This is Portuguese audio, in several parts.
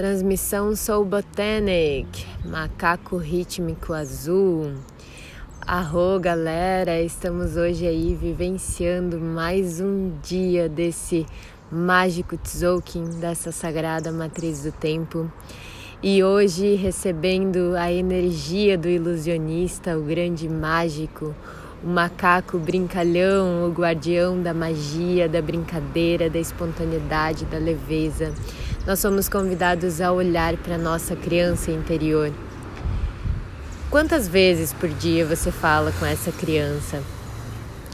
Transmissão Soul Botanic, macaco rítmico azul. Arro, galera, estamos hoje aí vivenciando mais um dia desse mágico Tzolk'in, dessa sagrada matriz do tempo. E hoje recebendo a energia do ilusionista, o grande mágico, o macaco brincalhão, o guardião da magia, da brincadeira, da espontaneidade, da leveza. Nós somos convidados a olhar para nossa criança interior. Quantas vezes por dia você fala com essa criança?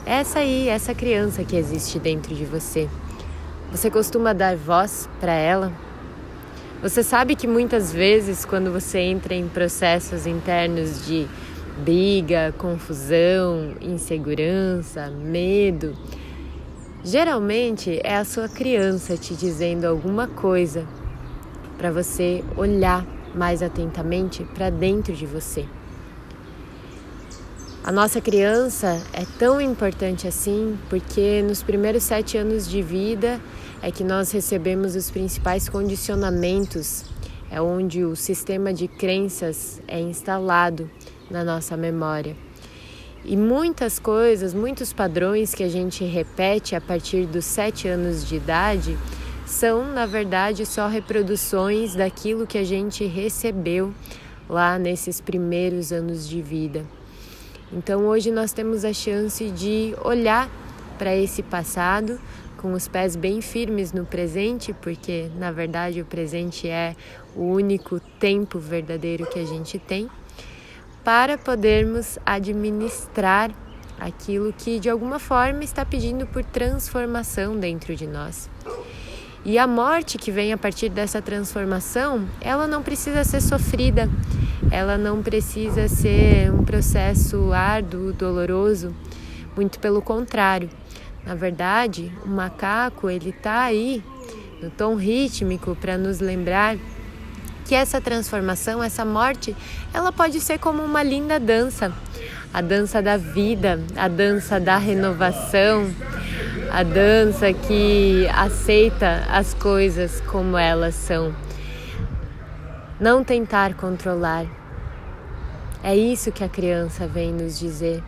Essa aí, essa criança que existe dentro de você. Você costuma dar voz para ela? Você sabe que muitas vezes, quando você entra em processos internos de briga, confusão, insegurança, medo. Geralmente é a sua criança te dizendo alguma coisa para você olhar mais atentamente para dentro de você. A nossa criança é tão importante assim porque nos primeiros sete anos de vida é que nós recebemos os principais condicionamentos, é onde o sistema de crenças é instalado na nossa memória. E muitas coisas, muitos padrões que a gente repete a partir dos sete anos de idade são, na verdade, só reproduções daquilo que a gente recebeu lá nesses primeiros anos de vida. Então hoje nós temos a chance de olhar para esse passado com os pés bem firmes no presente, porque na verdade o presente é o único tempo verdadeiro que a gente tem para podermos administrar aquilo que de alguma forma está pedindo por transformação dentro de nós. E a morte que vem a partir dessa transformação, ela não precisa ser sofrida, ela não precisa ser um processo árduo, doloroso, muito pelo contrário. Na verdade, o macaco ele está aí no tom rítmico para nos lembrar que essa transformação, essa morte, ela pode ser como uma linda dança, a dança da vida, a dança da renovação, a dança que aceita as coisas como elas são. Não tentar controlar. É isso que a criança vem nos dizer.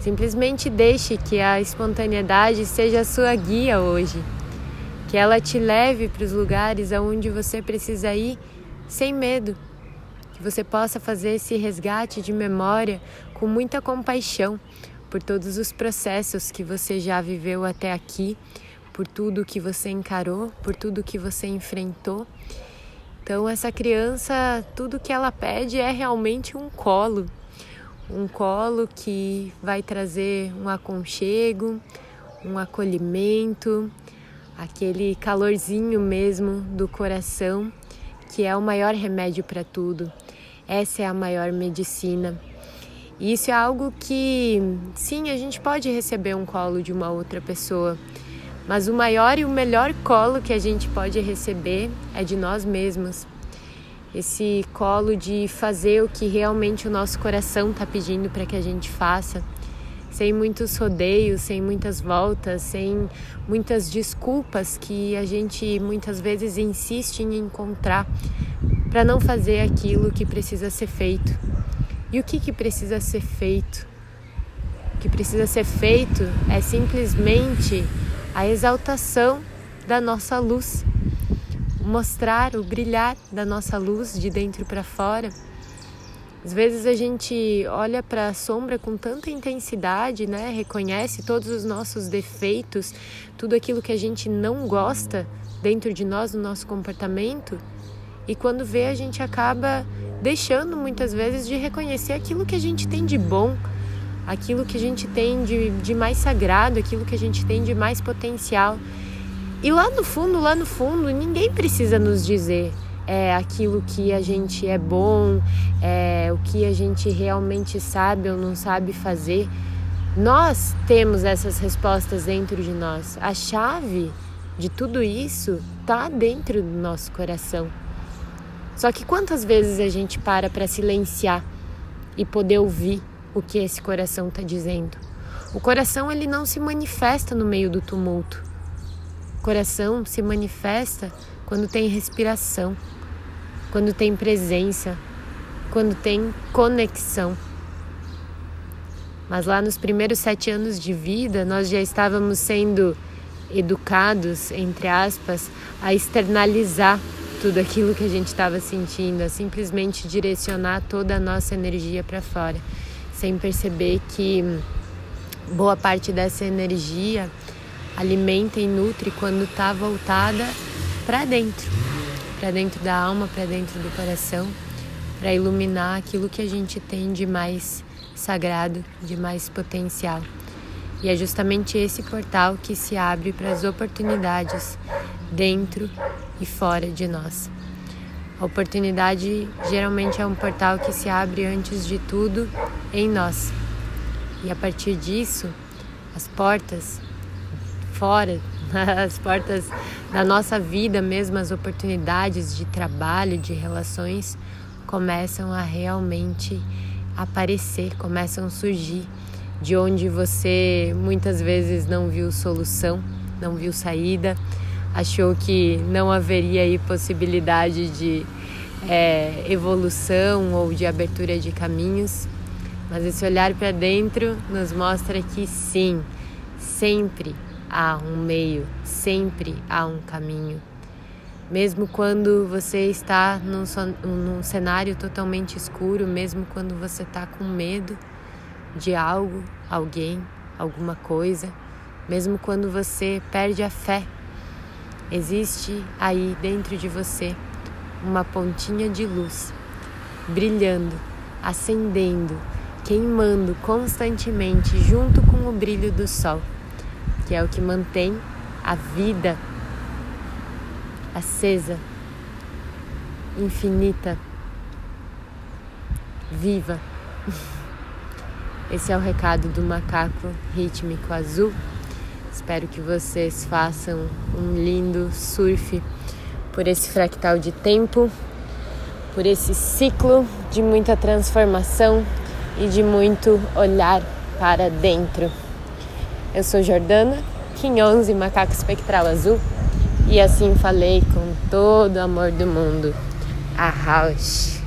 Simplesmente deixe que a espontaneidade seja a sua guia hoje. Que ela te leve para os lugares aonde você precisa ir sem medo. Que você possa fazer esse resgate de memória com muita compaixão por todos os processos que você já viveu até aqui, por tudo que você encarou, por tudo que você enfrentou. Então, essa criança, tudo que ela pede é realmente um colo, um colo que vai trazer um aconchego, um acolhimento, aquele calorzinho mesmo do coração que é o maior remédio para tudo. Essa é a maior medicina. E isso é algo que, sim, a gente pode receber um colo de uma outra pessoa, mas o maior e o melhor colo que a gente pode receber é de nós mesmos. Esse colo de fazer o que realmente o nosso coração está pedindo para que a gente faça sem muitos rodeios, sem muitas voltas, sem muitas desculpas que a gente muitas vezes insiste em encontrar para não fazer aquilo que precisa ser feito. E o que, que precisa ser feito? O que precisa ser feito é simplesmente a exaltação da nossa luz, mostrar o brilhar da nossa luz de dentro para fora às vezes a gente olha para a sombra com tanta intensidade, né? Reconhece todos os nossos defeitos, tudo aquilo que a gente não gosta dentro de nós, no nosso comportamento. E quando vê, a gente acaba deixando muitas vezes de reconhecer aquilo que a gente tem de bom, aquilo que a gente tem de, de mais sagrado, aquilo que a gente tem de mais potencial. E lá no fundo, lá no fundo, ninguém precisa nos dizer é, aquilo que a gente é bom, é, o que a gente realmente sabe ou não sabe fazer. Nós temos essas respostas dentro de nós. A chave de tudo isso está dentro do nosso coração. Só que quantas vezes a gente para para silenciar e poder ouvir o que esse coração está dizendo? O coração ele não se manifesta no meio do tumulto. O coração se manifesta quando tem respiração quando tem presença, quando tem conexão. Mas lá nos primeiros sete anos de vida, nós já estávamos sendo educados, entre aspas, a externalizar tudo aquilo que a gente estava sentindo, a simplesmente direcionar toda a nossa energia para fora, sem perceber que boa parte dessa energia alimenta e nutre quando está voltada para dentro, para dentro da alma, para dentro do coração, para iluminar aquilo que a gente tem de mais sagrado, de mais potencial. E é justamente esse portal que se abre para as oportunidades dentro e fora de nós. A oportunidade geralmente é um portal que se abre antes de tudo em nós. E a partir disso, as portas fora, as portas da nossa vida mesmo, as oportunidades de trabalho, de relações começam a realmente aparecer, começam a surgir de onde você muitas vezes não viu solução, não viu saída, achou que não haveria aí possibilidade de é, evolução ou de abertura de caminhos, mas esse olhar para dentro nos mostra que sim, sempre há um meio, sempre há um caminho. Mesmo quando você está num, num cenário totalmente escuro, mesmo quando você está com medo de algo, alguém, alguma coisa, mesmo quando você perde a fé, existe aí dentro de você uma pontinha de luz brilhando, acendendo, queimando constantemente junto com o brilho do sol, que é o que mantém a vida acesa, infinita, viva. Esse é o recado do macaco rítmico azul. Espero que vocês façam um lindo surf por esse fractal de tempo, por esse ciclo de muita transformação e de muito olhar para dentro. Eu sou Jordana, Kim 11, macaco espectral azul. E assim falei com todo o amor do mundo. A House.